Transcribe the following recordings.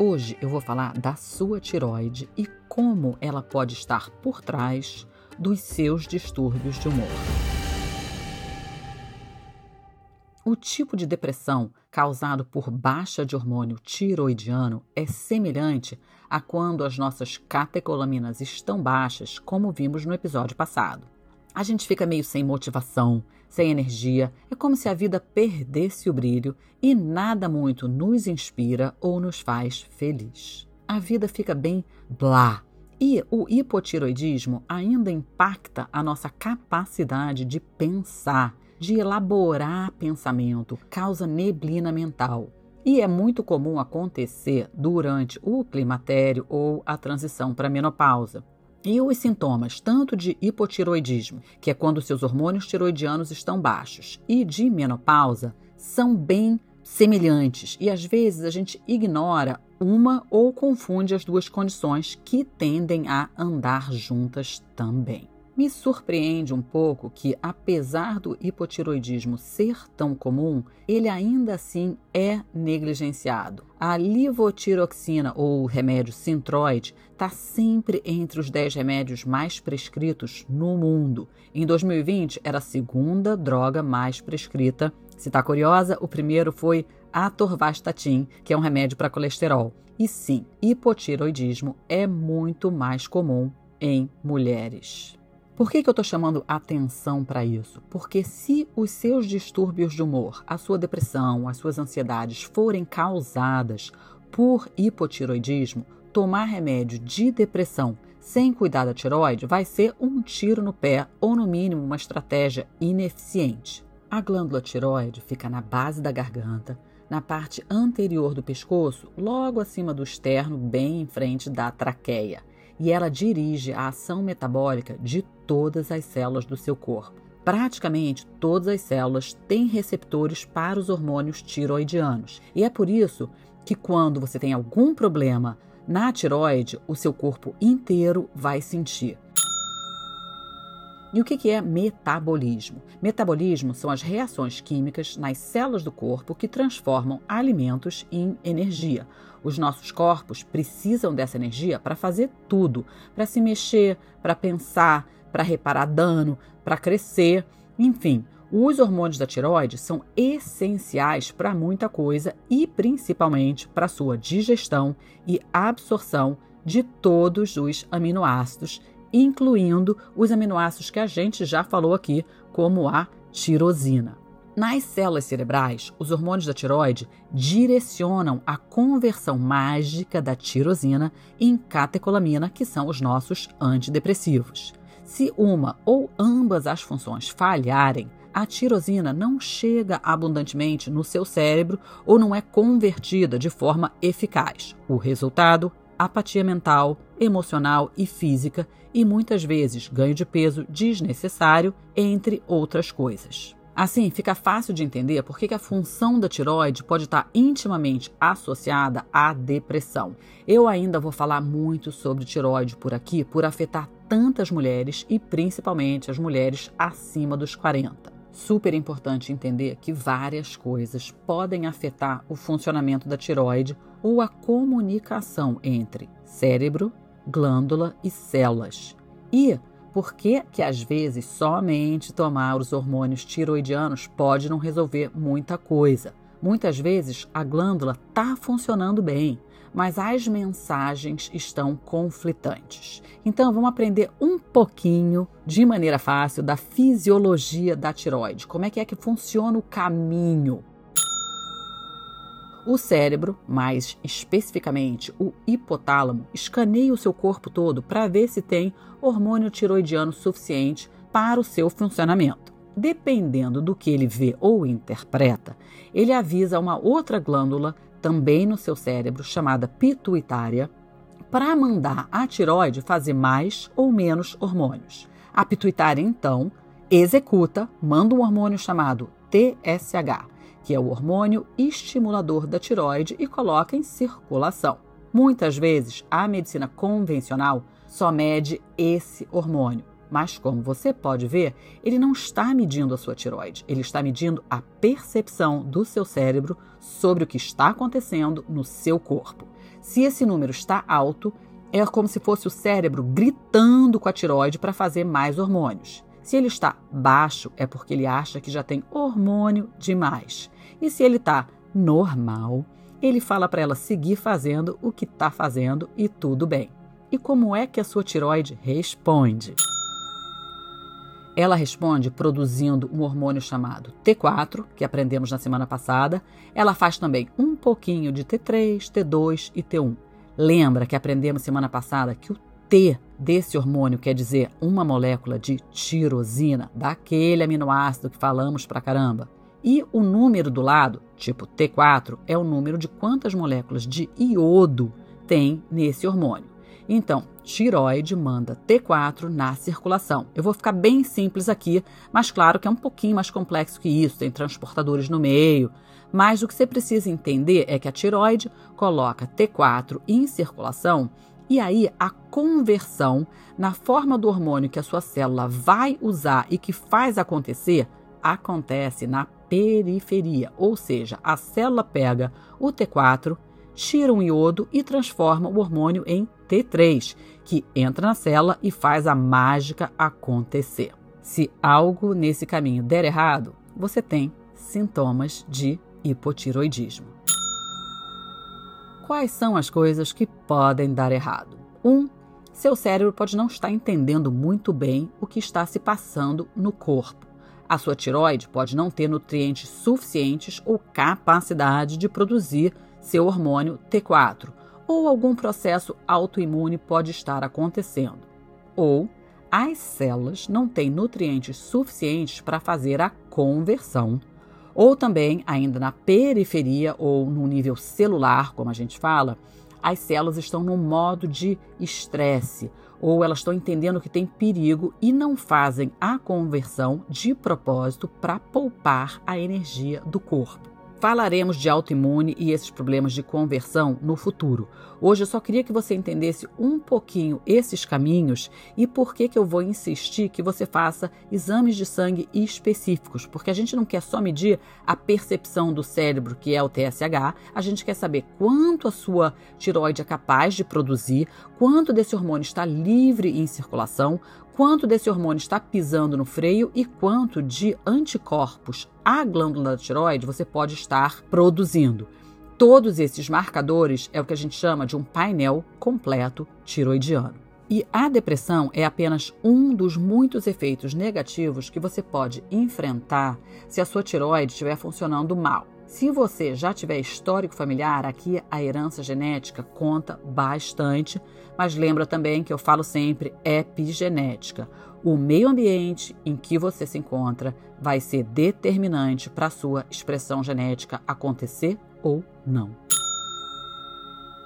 Hoje eu vou falar da sua tiroide e como ela pode estar por trás dos seus distúrbios de humor. O tipo de depressão causado por baixa de hormônio tiroidiano é semelhante a quando as nossas catecolaminas estão baixas, como vimos no episódio passado. A gente fica meio sem motivação, sem energia, é como se a vida perdesse o brilho e nada muito nos inspira ou nos faz feliz. A vida fica bem blá. E o hipotiroidismo ainda impacta a nossa capacidade de pensar, de elaborar pensamento, causa neblina mental. E é muito comum acontecer durante o climatério ou a transição para a menopausa. E os sintomas, tanto de hipotiroidismo, que é quando seus hormônios tiroidianos estão baixos, e de menopausa, são bem semelhantes e às vezes a gente ignora uma ou confunde as duas condições que tendem a andar juntas também. Me surpreende um pouco que, apesar do hipotiroidismo ser tão comum, ele ainda assim é negligenciado. A livotiroxina, ou remédio Sintroid, está sempre entre os 10 remédios mais prescritos no mundo. Em 2020, era a segunda droga mais prescrita. Se está curiosa, o primeiro foi atorvastatin, que é um remédio para colesterol. E sim, hipotiroidismo é muito mais comum em mulheres. Por que, que eu estou chamando atenção para isso? Porque se os seus distúrbios de humor, a sua depressão, as suas ansiedades forem causadas por hipotiroidismo, tomar remédio de depressão sem cuidar da tiroide vai ser um tiro no pé ou, no mínimo, uma estratégia ineficiente. A glândula tiroide fica na base da garganta, na parte anterior do pescoço, logo acima do externo, bem em frente da traqueia e ela dirige a ação metabólica de todas as células do seu corpo. Praticamente todas as células têm receptores para os hormônios tiroidianos. E é por isso que quando você tem algum problema na tiroide, o seu corpo inteiro vai sentir. E o que é metabolismo? Metabolismo são as reações químicas nas células do corpo que transformam alimentos em energia. Os nossos corpos precisam dessa energia para fazer tudo: para se mexer, para pensar, para reparar dano, para crescer, enfim. Os hormônios da tiroide são essenciais para muita coisa e principalmente para sua digestão e absorção de todos os aminoácidos incluindo os aminoácidos que a gente já falou aqui, como a tirosina. Nas células cerebrais, os hormônios da tiroide direcionam a conversão mágica da tirosina em catecolamina, que são os nossos antidepressivos. Se uma ou ambas as funções falharem, a tirosina não chega abundantemente no seu cérebro ou não é convertida de forma eficaz. O resultado apatia mental, emocional e física e muitas vezes ganho de peso desnecessário, entre outras coisas. Assim, fica fácil de entender por que a função da tiroide pode estar intimamente associada à depressão. Eu ainda vou falar muito sobre tiroide por aqui, por afetar tantas mulheres e principalmente as mulheres acima dos 40 super importante entender que várias coisas podem afetar o funcionamento da tiroide ou a comunicação entre cérebro, glândula e células. E por que que às vezes somente tomar os hormônios tiroidianos pode não resolver muita coisa? Muitas vezes a glândula está funcionando bem, mas as mensagens estão conflitantes. Então, vamos aprender um pouquinho, de maneira fácil, da fisiologia da tiroide. Como é que é que funciona o caminho? O cérebro, mais especificamente o hipotálamo, escaneia o seu corpo todo para ver se tem hormônio tiroidiano suficiente para o seu funcionamento. Dependendo do que ele vê ou interpreta, ele avisa uma outra glândula também no seu cérebro, chamada pituitária, para mandar a tiroide fazer mais ou menos hormônios. A pituitária, então, executa, manda um hormônio chamado TSH, que é o hormônio estimulador da tiroide, e coloca em circulação. Muitas vezes, a medicina convencional só mede esse hormônio. Mas, como você pode ver, ele não está medindo a sua tiroide, ele está medindo a percepção do seu cérebro sobre o que está acontecendo no seu corpo. Se esse número está alto, é como se fosse o cérebro gritando com a tiroide para fazer mais hormônios. Se ele está baixo, é porque ele acha que já tem hormônio demais. E se ele está normal, ele fala para ela seguir fazendo o que está fazendo e tudo bem. E como é que a sua tiroide responde? Ela responde produzindo um hormônio chamado T4, que aprendemos na semana passada. Ela faz também um pouquinho de T3, T2 e T1. Lembra que aprendemos semana passada que o T desse hormônio quer dizer uma molécula de tirosina, daquele aminoácido que falamos pra caramba. E o número do lado, tipo T4, é o número de quantas moléculas de iodo tem nesse hormônio. Então, tiroide manda T4 na circulação. Eu vou ficar bem simples aqui, mas claro que é um pouquinho mais complexo que isso, tem transportadores no meio. Mas o que você precisa entender é que a tiroide coloca T4 em circulação e aí a conversão na forma do hormônio que a sua célula vai usar e que faz acontecer acontece na periferia, ou seja, a célula pega o T4, tira um iodo e transforma o hormônio em T3, que entra na célula e faz a mágica acontecer. Se algo nesse caminho der errado, você tem sintomas de hipotiroidismo. Quais são as coisas que podem dar errado? 1. Um, seu cérebro pode não estar entendendo muito bem o que está se passando no corpo. A sua tiroide pode não ter nutrientes suficientes ou capacidade de produzir seu hormônio T4, ou algum processo autoimune pode estar acontecendo. Ou as células não têm nutrientes suficientes para fazer a conversão. Ou também, ainda na periferia ou no nível celular, como a gente fala, as células estão no modo de estresse, ou elas estão entendendo que tem perigo e não fazem a conversão de propósito para poupar a energia do corpo. Falaremos de autoimune e esses problemas de conversão no futuro. Hoje eu só queria que você entendesse um pouquinho esses caminhos e por que, que eu vou insistir que você faça exames de sangue específicos, porque a gente não quer só medir a percepção do cérebro, que é o TSH, a gente quer saber quanto a sua tiroide é capaz de produzir, quanto desse hormônio está livre em circulação, quanto desse hormônio está pisando no freio e quanto de anticorpos a glândula da tiroide você pode estar produzindo. Todos esses marcadores é o que a gente chama de um painel completo tiroidiano. E a depressão é apenas um dos muitos efeitos negativos que você pode enfrentar se a sua tiroide estiver funcionando mal. Se você já tiver histórico familiar, aqui a herança genética conta bastante, mas lembra também que eu falo sempre epigenética. O meio ambiente em que você se encontra vai ser determinante para a sua expressão genética acontecer ou não.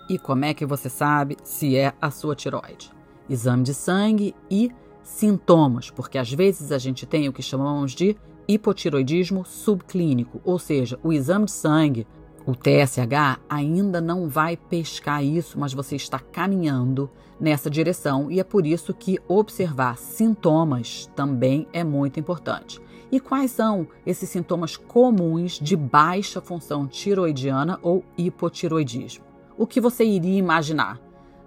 E como é que você sabe se é a sua tiroide? Exame de sangue e sintomas, porque às vezes a gente tem o que chamamos de hipotiroidismo subclínico, ou seja, o exame de sangue, o TSH, ainda não vai pescar isso, mas você está caminhando nessa direção e é por isso que observar sintomas também é muito importante. E quais são esses sintomas comuns de baixa função tiroidiana ou hipotiroidismo? O que você iria imaginar?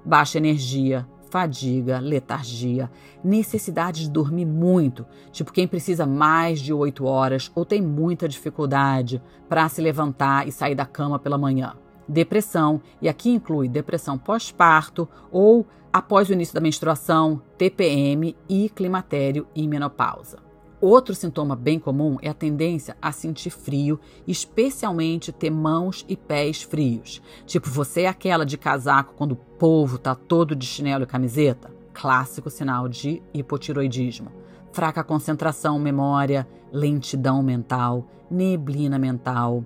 Baixa energia, fadiga, letargia, necessidade de dormir muito, tipo quem precisa mais de 8 horas ou tem muita dificuldade para se levantar e sair da cama pela manhã. Depressão, e aqui inclui depressão pós-parto ou após o início da menstruação, TPM e climatério e menopausa. Outro sintoma bem comum é a tendência a sentir frio, especialmente ter mãos e pés frios. Tipo, você é aquela de casaco quando o povo tá todo de chinelo e camiseta? Clássico sinal de hipotiroidismo. Fraca concentração, memória, lentidão mental, neblina mental.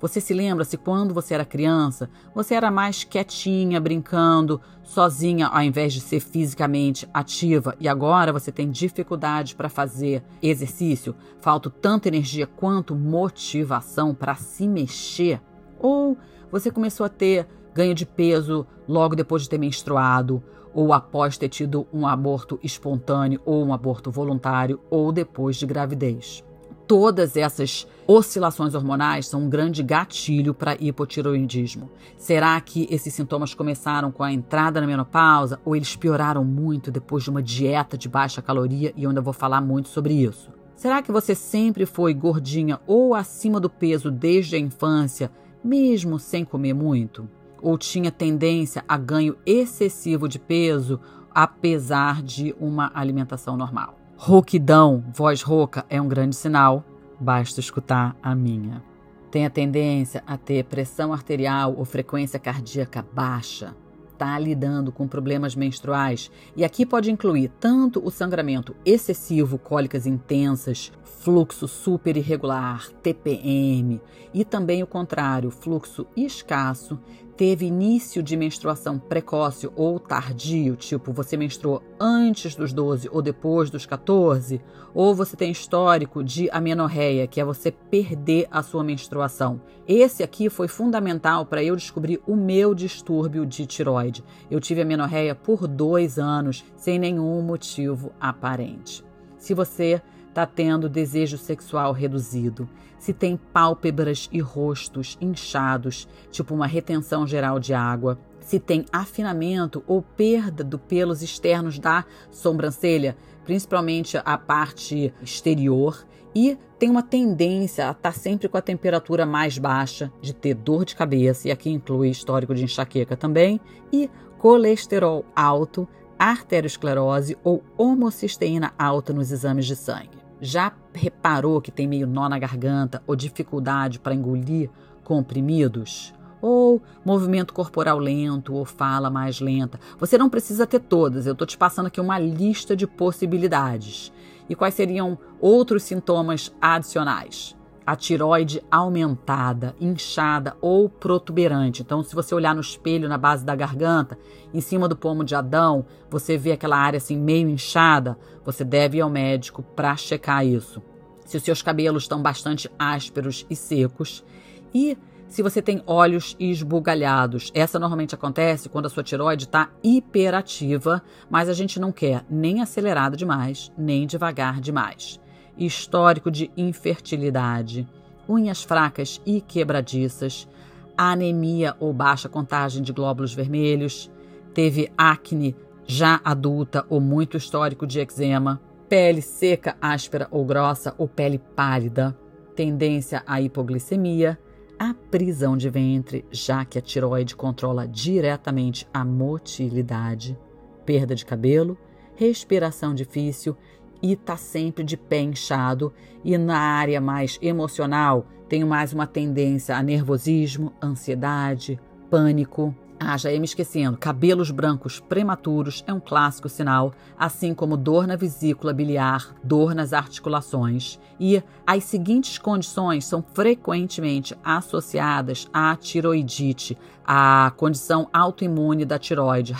Você se lembra se quando você era criança, você era mais quietinha, brincando, sozinha, ao invés de ser fisicamente ativa, e agora você tem dificuldade para fazer exercício, falta tanta energia quanto motivação para se mexer? Ou você começou a ter ganho de peso logo depois de ter menstruado, ou após ter tido um aborto espontâneo ou um aborto voluntário, ou depois de gravidez? Todas essas oscilações hormonais são um grande gatilho para hipotiroidismo. Será que esses sintomas começaram com a entrada na menopausa ou eles pioraram muito depois de uma dieta de baixa caloria e eu ainda vou falar muito sobre isso? Será que você sempre foi gordinha ou acima do peso desde a infância, mesmo sem comer muito? Ou tinha tendência a ganho excessivo de peso, apesar de uma alimentação normal? Rouquidão, voz rouca, é um grande sinal, basta escutar a minha. Tem a tendência a ter pressão arterial ou frequência cardíaca baixa, está lidando com problemas menstruais, e aqui pode incluir tanto o sangramento excessivo, cólicas intensas, fluxo super irregular, TPM, e também o contrário, fluxo escasso, teve início de menstruação precoce ou tardio, tipo você menstruou antes dos 12 ou depois dos 14, ou você tem histórico de amenorreia, que é você perder a sua menstruação. Esse aqui foi fundamental para eu descobrir o meu distúrbio de tiroide. Eu tive amenorreia por dois anos, sem nenhum motivo aparente. Se você está tendo desejo sexual reduzido, se tem pálpebras e rostos inchados, tipo uma retenção geral de água, se tem afinamento ou perda do pelos externos da sobrancelha, principalmente a parte exterior, e tem uma tendência a estar tá sempre com a temperatura mais baixa, de ter dor de cabeça, e aqui inclui histórico de enxaqueca também, e colesterol alto, arteriosclerose ou homocisteína alta nos exames de sangue. Já reparou que tem meio nó na garganta ou dificuldade para engolir comprimidos? Ou movimento corporal lento ou fala mais lenta? Você não precisa ter todas, eu estou te passando aqui uma lista de possibilidades. E quais seriam outros sintomas adicionais? A tiroide aumentada, inchada ou protuberante. Então, se você olhar no espelho na base da garganta, em cima do pomo de Adão, você vê aquela área assim meio inchada, você deve ir ao médico para checar isso. Se os seus cabelos estão bastante ásperos e secos e se você tem olhos esbugalhados. Essa normalmente acontece quando a sua tiroide está hiperativa, mas a gente não quer nem acelerado demais, nem devagar demais histórico de infertilidade, unhas fracas e quebradiças, anemia ou baixa contagem de glóbulos vermelhos, teve acne já adulta ou muito histórico de eczema, pele seca, áspera ou grossa ou pele pálida, tendência à hipoglicemia, a prisão de ventre, já que a tiroide controla diretamente a motilidade, perda de cabelo, respiração difícil e tá sempre de pé inchado. E na área mais emocional, tenho mais uma tendência a nervosismo, ansiedade, pânico. Ah, já ia me esquecendo. Cabelos brancos prematuros é um clássico sinal, assim como dor na vesícula biliar, dor nas articulações. E as seguintes condições são frequentemente associadas à tiroidite, a condição autoimune da tiroide,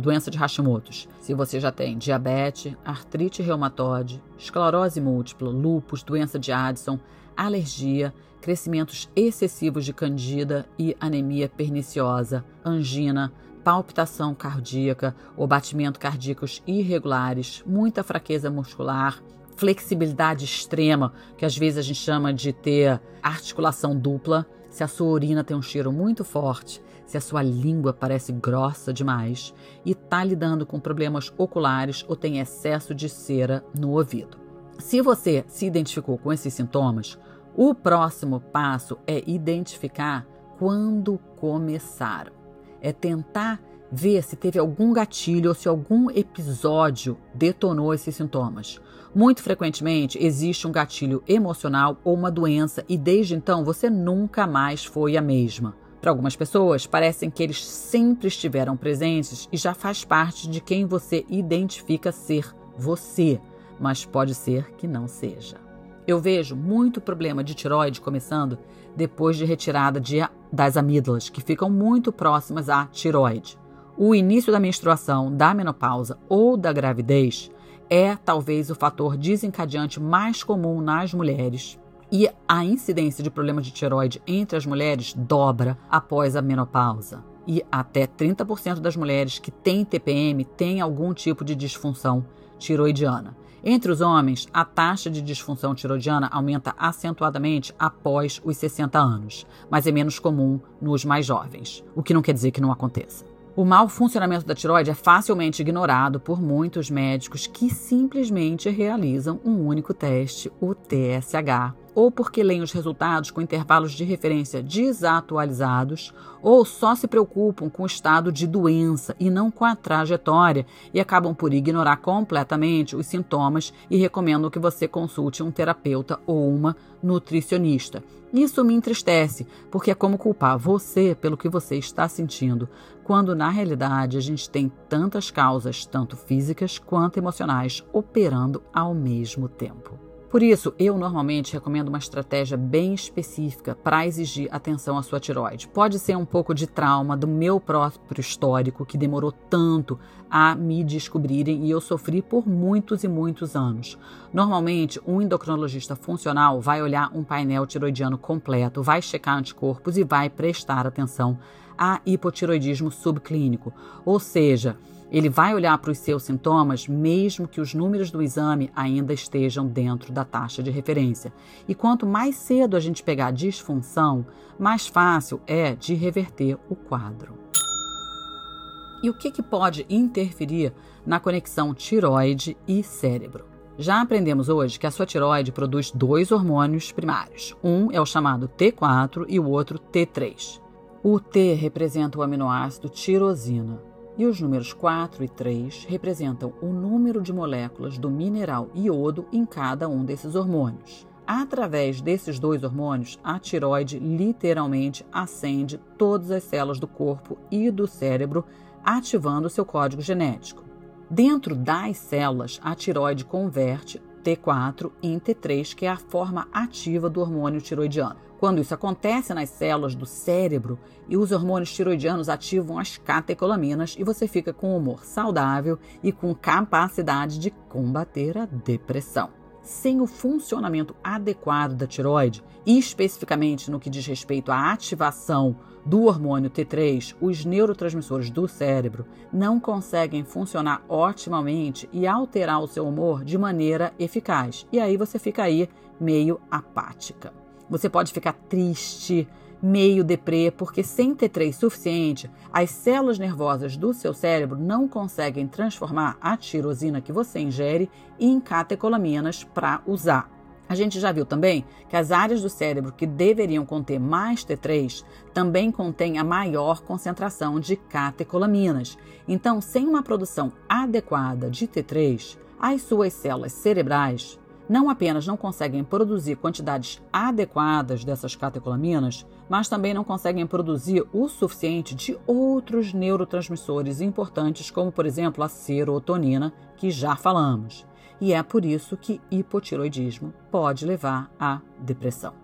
doença de Hashimoto's. Se você já tem diabetes, artrite reumatoide, esclerose múltipla, lúpus, doença de Addison, alergia, crescimentos excessivos de candida e anemia perniciosa, angina, palpitação cardíaca ou batimento cardíacos irregulares, muita fraqueza muscular, flexibilidade extrema, que às vezes a gente chama de ter articulação dupla, se a sua urina tem um cheiro muito forte, se a sua língua parece grossa demais e está lidando com problemas oculares ou tem excesso de cera no ouvido. Se você se identificou com esses sintomas, o próximo passo é identificar quando começaram. É tentar ver se teve algum gatilho ou se algum episódio detonou esses sintomas. Muito frequentemente existe um gatilho emocional ou uma doença e desde então você nunca mais foi a mesma. Para algumas pessoas, parecem que eles sempre estiveram presentes e já faz parte de quem você identifica ser você, mas pode ser que não seja. Eu vejo muito problema de tiroide começando depois de retirada de, das amígdalas, que ficam muito próximas à tiroide. O início da menstruação, da menopausa ou da gravidez é talvez o fator desencadeante mais comum nas mulheres. E a incidência de problemas de tiroide entre as mulheres dobra após a menopausa. E até 30% das mulheres que têm TPM têm algum tipo de disfunção tiroidiana. Entre os homens, a taxa de disfunção tiroidiana aumenta acentuadamente após os 60 anos, mas é menos comum nos mais jovens, o que não quer dizer que não aconteça. O mau funcionamento da tiroide é facilmente ignorado por muitos médicos que simplesmente realizam um único teste, o TSH, ou porque leem os resultados com intervalos de referência desatualizados, ou só se preocupam com o estado de doença e não com a trajetória e acabam por ignorar completamente os sintomas e recomendam que você consulte um terapeuta ou uma nutricionista. Isso me entristece, porque é como culpar você pelo que você está sentindo, quando na realidade a gente tem tantas causas, tanto físicas quanto emocionais, operando ao mesmo tempo. Por isso, eu normalmente recomendo uma estratégia bem específica para exigir atenção à sua tiroide. Pode ser um pouco de trauma do meu próprio histórico, que demorou tanto a me descobrirem e eu sofri por muitos e muitos anos. Normalmente, um endocrinologista funcional vai olhar um painel tiroidiano completo, vai checar anticorpos e vai prestar atenção a hipotiroidismo subclínico, ou seja, ele vai olhar para os seus sintomas, mesmo que os números do exame ainda estejam dentro da taxa de referência. E quanto mais cedo a gente pegar disfunção, mais fácil é de reverter o quadro. E o que, que pode interferir na conexão tiroide e cérebro? Já aprendemos hoje que a sua tiroide produz dois hormônios primários. Um é o chamado T4 e o outro T3. O T representa o aminoácido tirosina e os números 4 e 3 representam o número de moléculas do mineral iodo em cada um desses hormônios. Através desses dois hormônios, a tiroide literalmente acende todas as células do corpo e do cérebro, ativando seu código genético. Dentro das células, a tiroide converte T4 em T3, que é a forma ativa do hormônio tiroidiano. Quando isso acontece nas células do cérebro e os hormônios tiroidianos ativam as catecolaminas e você fica com humor saudável e com capacidade de combater a depressão. Sem o funcionamento adequado da tiroide, e especificamente no que diz respeito à ativação do hormônio T3, os neurotransmissores do cérebro não conseguem funcionar otimamente e alterar o seu humor de maneira eficaz. E aí você fica aí meio apática. Você pode ficar triste, meio deprê, porque sem T3 suficiente, as células nervosas do seu cérebro não conseguem transformar a tirosina que você ingere em catecolaminas para usar. A gente já viu também que as áreas do cérebro que deveriam conter mais T3 também contêm a maior concentração de catecolaminas. Então, sem uma produção adequada de T3, as suas células cerebrais não apenas não conseguem produzir quantidades adequadas dessas catecolaminas, mas também não conseguem produzir o suficiente de outros neurotransmissores importantes, como por exemplo a serotonina, que já falamos. E é por isso que hipotiroidismo pode levar à depressão.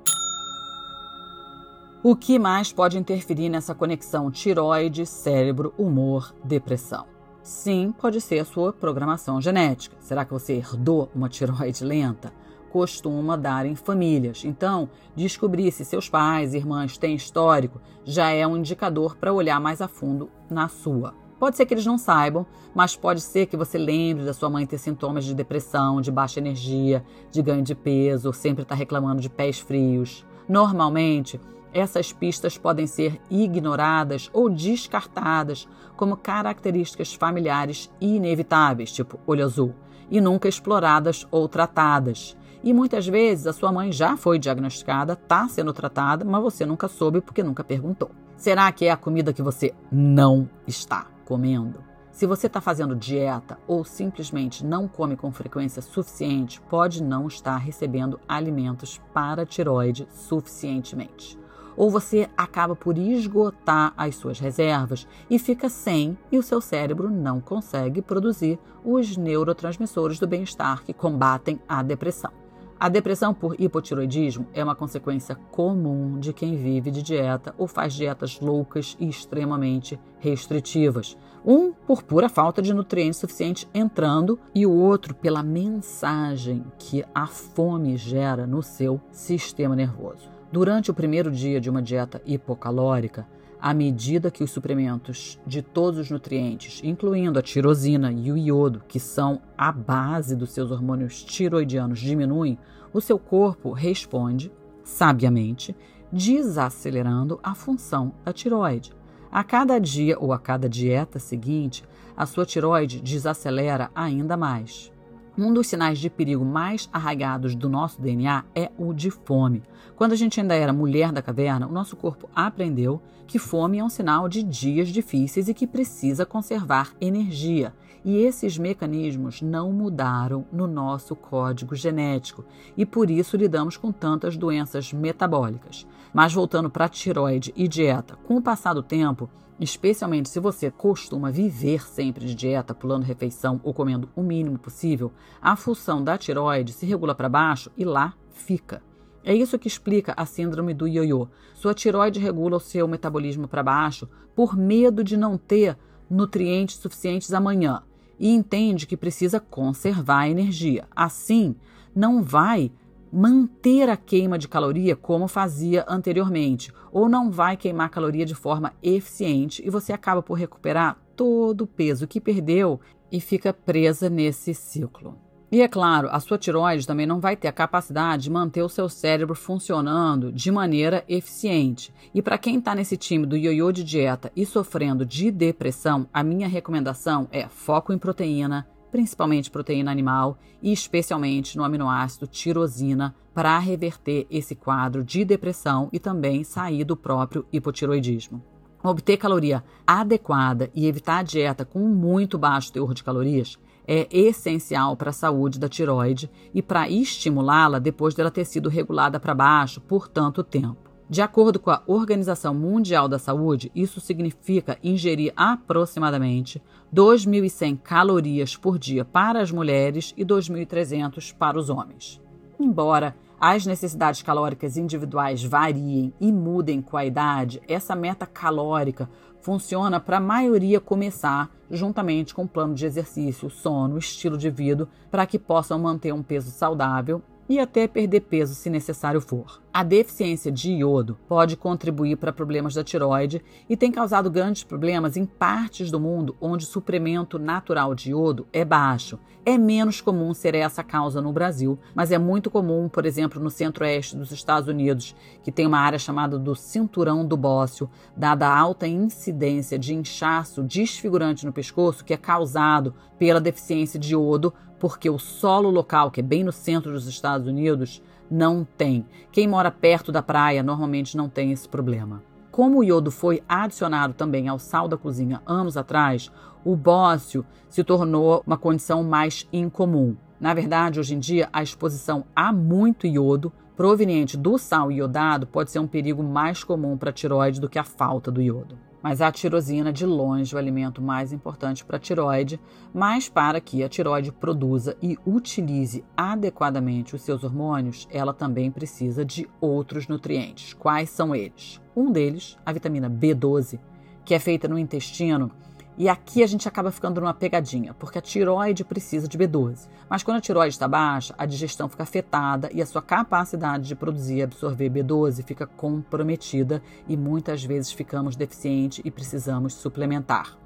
O que mais pode interferir nessa conexão tiroide, cérebro, humor, depressão? Sim, pode ser a sua programação genética. Será que você herdou uma tiroide lenta? Costuma dar em famílias. Então, descobrir se seus pais e irmãs têm histórico já é um indicador para olhar mais a fundo na sua. Pode ser que eles não saibam, mas pode ser que você lembre da sua mãe ter sintomas de depressão, de baixa energia, de ganho de peso, sempre estar tá reclamando de pés frios. Normalmente, essas pistas podem ser ignoradas ou descartadas como características familiares inevitáveis, tipo olho azul, e nunca exploradas ou tratadas. E muitas vezes a sua mãe já foi diagnosticada, está sendo tratada, mas você nunca soube porque nunca perguntou. Será que é a comida que você não está comendo? Se você está fazendo dieta ou simplesmente não come com frequência suficiente, pode não estar recebendo alimentos para tiroide suficientemente ou você acaba por esgotar as suas reservas e fica sem e o seu cérebro não consegue produzir os neurotransmissores do bem-estar que combatem a depressão. A depressão por hipotiroidismo é uma consequência comum de quem vive de dieta ou faz dietas loucas e extremamente restritivas. Um por pura falta de nutrientes suficientes entrando e o outro pela mensagem que a fome gera no seu sistema nervoso. Durante o primeiro dia de uma dieta hipocalórica, à medida que os suplementos de todos os nutrientes, incluindo a tirosina e o iodo, que são a base dos seus hormônios tiroidianos, diminuem, o seu corpo responde, sabiamente, desacelerando a função da tiroide. A cada dia ou a cada dieta seguinte, a sua tiroide desacelera ainda mais. Um dos sinais de perigo mais arraigados do nosso DNA é o de fome. Quando a gente ainda era mulher da caverna, o nosso corpo aprendeu que fome é um sinal de dias difíceis e que precisa conservar energia. E esses mecanismos não mudaram no nosso código genético e por isso lidamos com tantas doenças metabólicas. Mas voltando para tiroide e dieta, com o passar do tempo, Especialmente se você costuma viver sempre de dieta, pulando refeição ou comendo o mínimo possível, a função da tiroide se regula para baixo e lá fica. É isso que explica a síndrome do ioiô. Sua tiroide regula o seu metabolismo para baixo por medo de não ter nutrientes suficientes amanhã e entende que precisa conservar a energia. Assim, não vai manter a queima de caloria como fazia anteriormente, ou não vai queimar caloria de forma eficiente e você acaba por recuperar todo o peso que perdeu e fica presa nesse ciclo. E é claro, a sua tiroide também não vai ter a capacidade de manter o seu cérebro funcionando de maneira eficiente. E para quem está nesse time do ioiô de dieta e sofrendo de depressão, a minha recomendação é foco em proteína, principalmente proteína animal e especialmente no aminoácido tirosina, para reverter esse quadro de depressão e também sair do próprio hipotiroidismo. Obter caloria adequada e evitar a dieta com muito baixo teor de calorias é essencial para a saúde da tiroide e para estimulá-la depois dela ter sido regulada para baixo por tanto tempo. De acordo com a Organização Mundial da Saúde, isso significa ingerir aproximadamente 2.100 calorias por dia para as mulheres e 2.300 para os homens. Embora as necessidades calóricas individuais variem e mudem com a idade, essa meta calórica funciona para a maioria começar juntamente com o plano de exercício, sono, estilo de vida, para que possam manter um peso saudável e até perder peso se necessário for. A deficiência de iodo pode contribuir para problemas da tiroide e tem causado grandes problemas em partes do mundo onde o suprimento natural de iodo é baixo. É menos comum ser essa causa no Brasil, mas é muito comum, por exemplo, no centro-oeste dos Estados Unidos, que tem uma área chamada do cinturão do bócio, dada a alta incidência de inchaço desfigurante no pescoço que é causado pela deficiência de iodo porque o solo local, que é bem no centro dos Estados Unidos, não tem. Quem mora perto da praia normalmente não tem esse problema. Como o iodo foi adicionado também ao sal da cozinha anos atrás, o bócio se tornou uma condição mais incomum. Na verdade, hoje em dia, a exposição a muito iodo proveniente do sal iodado pode ser um perigo mais comum para a tiroide do que a falta do iodo. Mas a tirosina, de longe, é o alimento mais importante para a tiroide, mas para que a tiroide produza e utilize adequadamente os seus hormônios, ela também precisa de outros nutrientes. Quais são eles? Um deles, a vitamina B12, que é feita no intestino e aqui a gente acaba ficando numa pegadinha, porque a tiroide precisa de B12. Mas quando a tiroide está baixa, a digestão fica afetada e a sua capacidade de produzir e absorver B12 fica comprometida e muitas vezes ficamos deficientes e precisamos suplementar.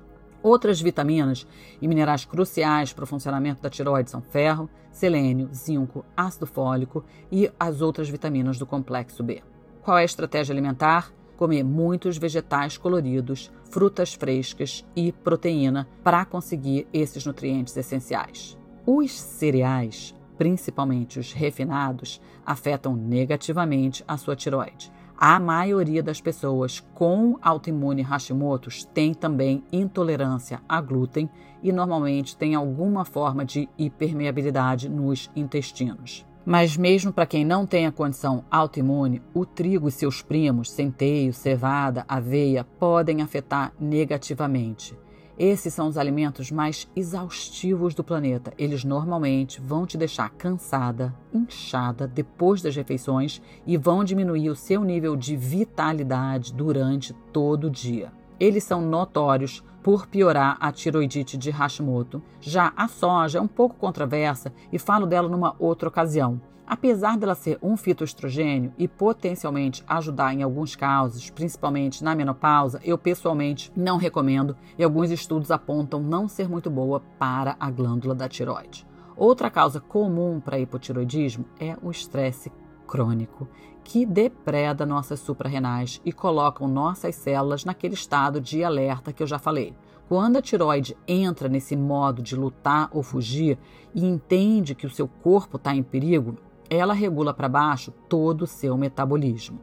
Outras vitaminas e minerais cruciais para o funcionamento da tiroide são ferro, selênio, zinco, ácido fólico e as outras vitaminas do complexo B. Qual é a estratégia alimentar? Comer muitos vegetais coloridos, frutas frescas e proteína para conseguir esses nutrientes essenciais. Os cereais, principalmente os refinados, afetam negativamente a sua tiroide. A maioria das pessoas com autoimune Hashimoto's tem também intolerância a glúten e normalmente tem alguma forma de hipermeabilidade nos intestinos. Mas mesmo para quem não tem a condição autoimune, o trigo e seus primos, centeio, cevada, aveia, podem afetar negativamente. Esses são os alimentos mais exaustivos do planeta. Eles normalmente vão te deixar cansada, inchada depois das refeições e vão diminuir o seu nível de vitalidade durante todo o dia. Eles são notórios por piorar a tiroidite de Hashimoto. Já a soja é um pouco controversa e falo dela numa outra ocasião. Apesar dela ser um fitoestrogênio e potencialmente ajudar em alguns casos, principalmente na menopausa, eu pessoalmente não recomendo e alguns estudos apontam não ser muito boa para a glândula da tiroide. Outra causa comum para hipotiroidismo é o estresse crônico, que depreda nossas suprarrenais e colocam nossas células naquele estado de alerta que eu já falei. Quando a tiroide entra nesse modo de lutar ou fugir e entende que o seu corpo está em perigo, ela regula para baixo todo o seu metabolismo.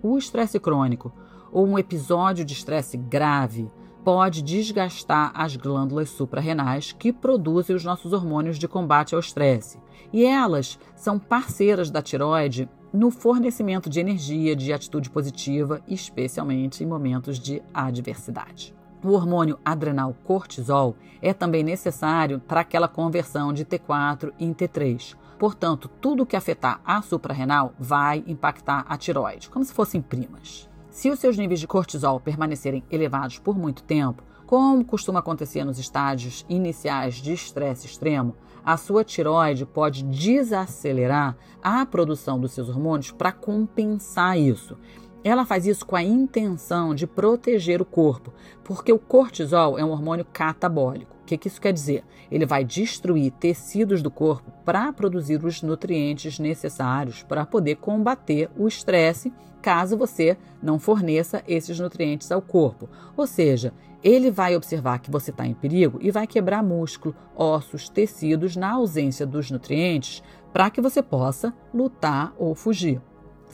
O estresse crônico ou um episódio de estresse grave pode desgastar as glândulas suprarrenais que produzem os nossos hormônios de combate ao estresse. E elas são parceiras da tiroide no fornecimento de energia, de atitude positiva, especialmente em momentos de adversidade. O hormônio adrenal cortisol é também necessário para aquela conversão de T4 em T3. Portanto, tudo que afetar a suprarrenal vai impactar a tiroide, como se fossem primas. Se os seus níveis de cortisol permanecerem elevados por muito tempo, como costuma acontecer nos estágios iniciais de estresse extremo, a sua tiroide pode desacelerar a produção dos seus hormônios para compensar isso. Ela faz isso com a intenção de proteger o corpo, porque o cortisol é um hormônio catabólico. O que, que isso quer dizer? Ele vai destruir tecidos do corpo para produzir os nutrientes necessários para poder combater o estresse, caso você não forneça esses nutrientes ao corpo. Ou seja, ele vai observar que você está em perigo e vai quebrar músculo, ossos, tecidos na ausência dos nutrientes para que você possa lutar ou fugir.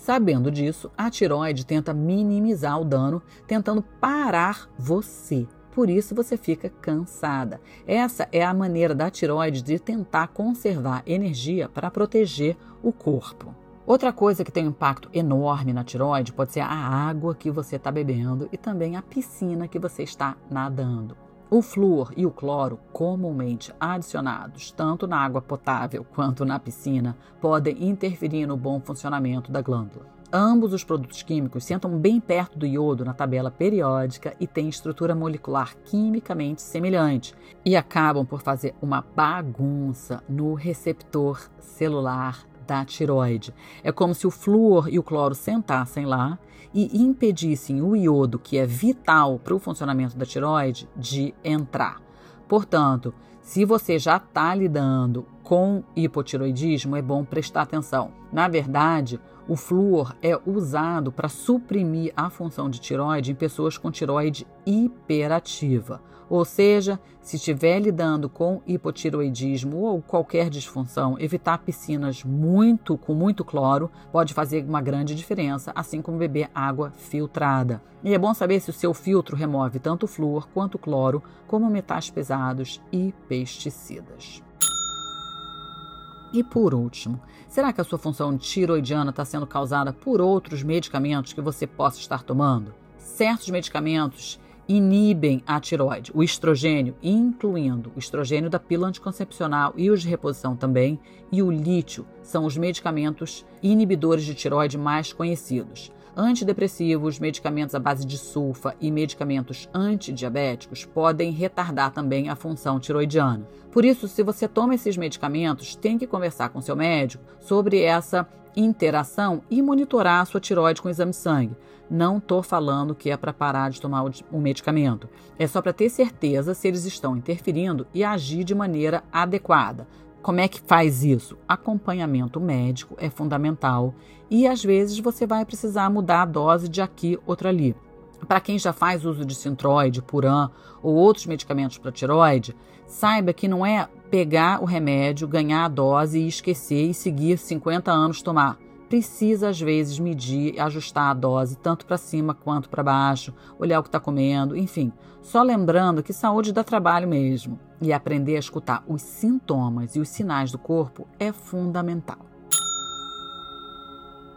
Sabendo disso, a tiroide tenta minimizar o dano, tentando parar você. Por isso você fica cansada. Essa é a maneira da tiroide de tentar conservar energia para proteger o corpo. Outra coisa que tem um impacto enorme na tiroide pode ser a água que você está bebendo e também a piscina que você está nadando. O flúor e o cloro, comumente adicionados tanto na água potável quanto na piscina, podem interferir no bom funcionamento da glândula. Ambos os produtos químicos sentam bem perto do iodo na tabela periódica e têm estrutura molecular quimicamente semelhante e acabam por fazer uma bagunça no receptor celular da tiroide. É como se o flúor e o cloro sentassem lá e impedissem o iodo, que é vital para o funcionamento da tiroide, de entrar. Portanto, se você já está lidando com hipotiroidismo, é bom prestar atenção. Na verdade, o flúor é usado para suprimir a função de tiroide em pessoas com tiroide hiperativa. Ou seja, se estiver lidando com hipotiroidismo ou qualquer disfunção, evitar piscinas muito com muito cloro pode fazer uma grande diferença, assim como beber água filtrada. E é bom saber se o seu filtro remove tanto flúor quanto cloro, como metais pesados e pesticidas. E por último, será que a sua função tiroidiana está sendo causada por outros medicamentos que você possa estar tomando? Certos medicamentos inibem a tiroide, o estrogênio, incluindo o estrogênio da pílula anticoncepcional e os de reposição também, e o lítio, são os medicamentos inibidores de tiroide mais conhecidos. Antidepressivos, medicamentos à base de sulfa e medicamentos antidiabéticos podem retardar também a função tiroidiana. Por isso, se você toma esses medicamentos, tem que conversar com seu médico sobre essa interação e monitorar a sua tiroide com o exame de sangue. Não estou falando que é para parar de tomar o medicamento. É só para ter certeza se eles estão interferindo e agir de maneira adequada. Como é que faz isso? Acompanhamento médico é fundamental e às vezes você vai precisar mudar a dose de aqui, outra ali. Para quem já faz uso de Sintroid, Puran ou outros medicamentos para tiroide, saiba que não é pegar o remédio, ganhar a dose e esquecer e seguir 50 anos tomar precisa às vezes medir e ajustar a dose tanto para cima quanto para baixo, olhar o que está comendo, enfim. Só lembrando que saúde dá trabalho mesmo e aprender a escutar os sintomas e os sinais do corpo é fundamental.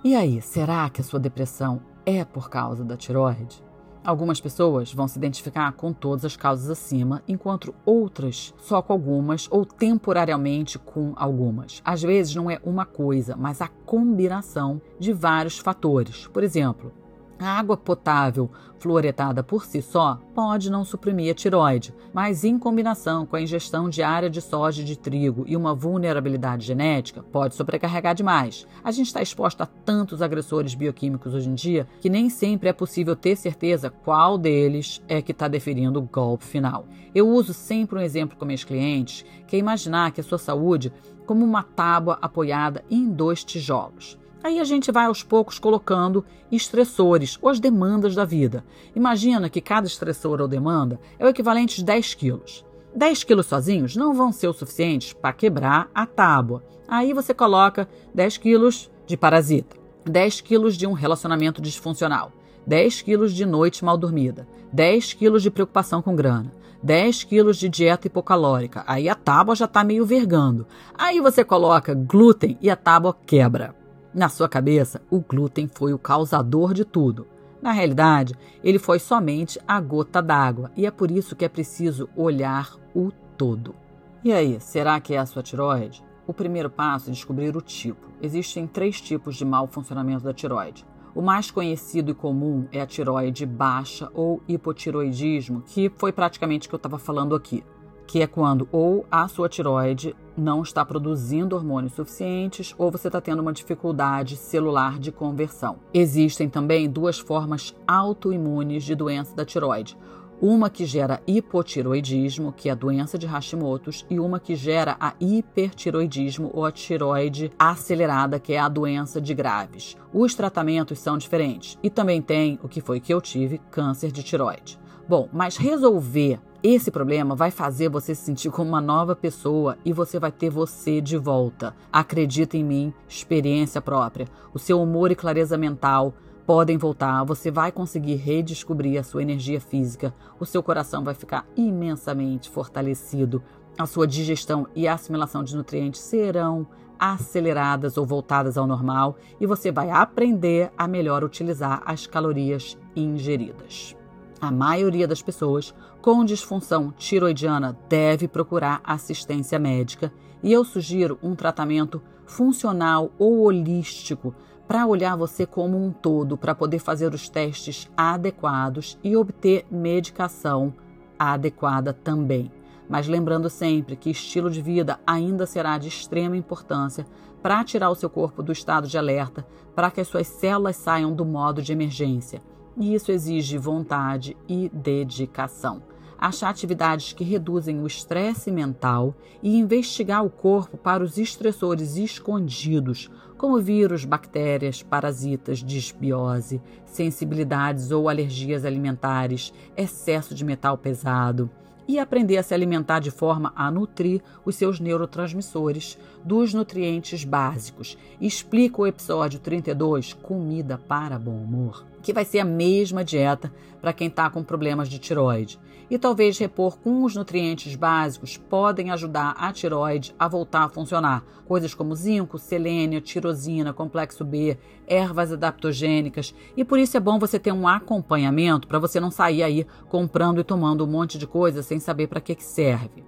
E aí, será que a sua depressão é por causa da tiroide? Algumas pessoas vão se identificar com todas as causas acima, enquanto outras só com algumas ou temporariamente com algumas. Às vezes não é uma coisa, mas a combinação de vários fatores. Por exemplo, a água potável fluoretada por si só pode não suprimir a tiroide, mas em combinação com a ingestão diária de soja e de trigo e uma vulnerabilidade genética, pode sobrecarregar demais. A gente está exposto a tantos agressores bioquímicos hoje em dia que nem sempre é possível ter certeza qual deles é que está deferindo o golpe final. Eu uso sempre um exemplo com meus clientes, que é imaginar que a sua saúde como uma tábua apoiada em dois tijolos. Aí a gente vai aos poucos colocando estressores ou as demandas da vida. Imagina que cada estressor ou demanda é o equivalente de 10 quilos. 10 quilos sozinhos não vão ser o suficientes para quebrar a tábua. Aí você coloca 10 quilos de parasita, 10 quilos de um relacionamento disfuncional, 10 quilos de noite mal dormida, 10 quilos de preocupação com grana, 10 quilos de dieta hipocalórica. Aí a tábua já está meio vergando. Aí você coloca glúten e a tábua quebra. Na sua cabeça, o glúten foi o causador de tudo. Na realidade, ele foi somente a gota d'água e é por isso que é preciso olhar o todo. E aí, será que é a sua tiroide? O primeiro passo é descobrir o tipo. Existem três tipos de mau funcionamento da tiroide. O mais conhecido e comum é a tiroide baixa ou hipotiroidismo, que foi praticamente o que eu estava falando aqui que é quando ou a sua tiroide não está produzindo hormônios suficientes ou você está tendo uma dificuldade celular de conversão. Existem também duas formas autoimunes de doença da tiroide. Uma que gera hipotiroidismo, que é a doença de Hashimoto's, e uma que gera a hipertiroidismo ou a tiroide acelerada, que é a doença de Graves. Os tratamentos são diferentes. E também tem o que foi que eu tive, câncer de tiroide. Bom, mas resolver esse problema vai fazer você se sentir como uma nova pessoa e você vai ter você de volta. Acredita em mim, experiência própria. O seu humor e clareza mental podem voltar, você vai conseguir redescobrir a sua energia física, o seu coração vai ficar imensamente fortalecido, a sua digestão e assimilação de nutrientes serão aceleradas ou voltadas ao normal e você vai aprender a melhor utilizar as calorias ingeridas. A maioria das pessoas com disfunção tiroidiana deve procurar assistência médica e eu sugiro um tratamento funcional ou holístico para olhar você como um todo, para poder fazer os testes adequados e obter medicação adequada também. Mas lembrando sempre que estilo de vida ainda será de extrema importância para tirar o seu corpo do estado de alerta, para que as suas células saiam do modo de emergência. E isso exige vontade e dedicação. Achar atividades que reduzem o estresse mental e investigar o corpo para os estressores escondidos, como vírus, bactérias, parasitas, disbiose, sensibilidades ou alergias alimentares, excesso de metal pesado, e aprender a se alimentar de forma a nutrir os seus neurotransmissores dos nutrientes básicos. Explica o episódio 32, Comida para Bom Humor, que vai ser a mesma dieta para quem está com problemas de tiroide e talvez repor com os nutrientes básicos podem ajudar a tiroide a voltar a funcionar. Coisas como zinco, selênio, tirosina, complexo B, ervas adaptogênicas. E por isso é bom você ter um acompanhamento para você não sair aí comprando e tomando um monte de coisa sem saber para que, serve.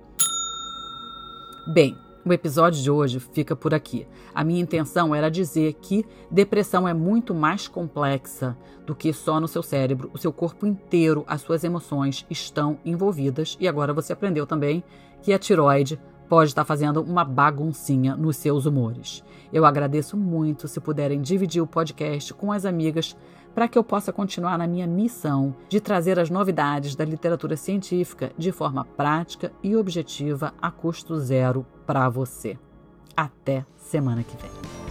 Bem, o episódio de hoje fica por aqui. A minha intenção era dizer que depressão é muito mais complexa do que só no seu cérebro. O seu corpo inteiro, as suas emoções estão envolvidas. E agora você aprendeu também que a tiroide pode estar fazendo uma baguncinha nos seus humores. Eu agradeço muito se puderem dividir o podcast com as amigas para que eu possa continuar na minha missão de trazer as novidades da literatura científica de forma prática e objetiva a custo zero para você. Até semana que vem.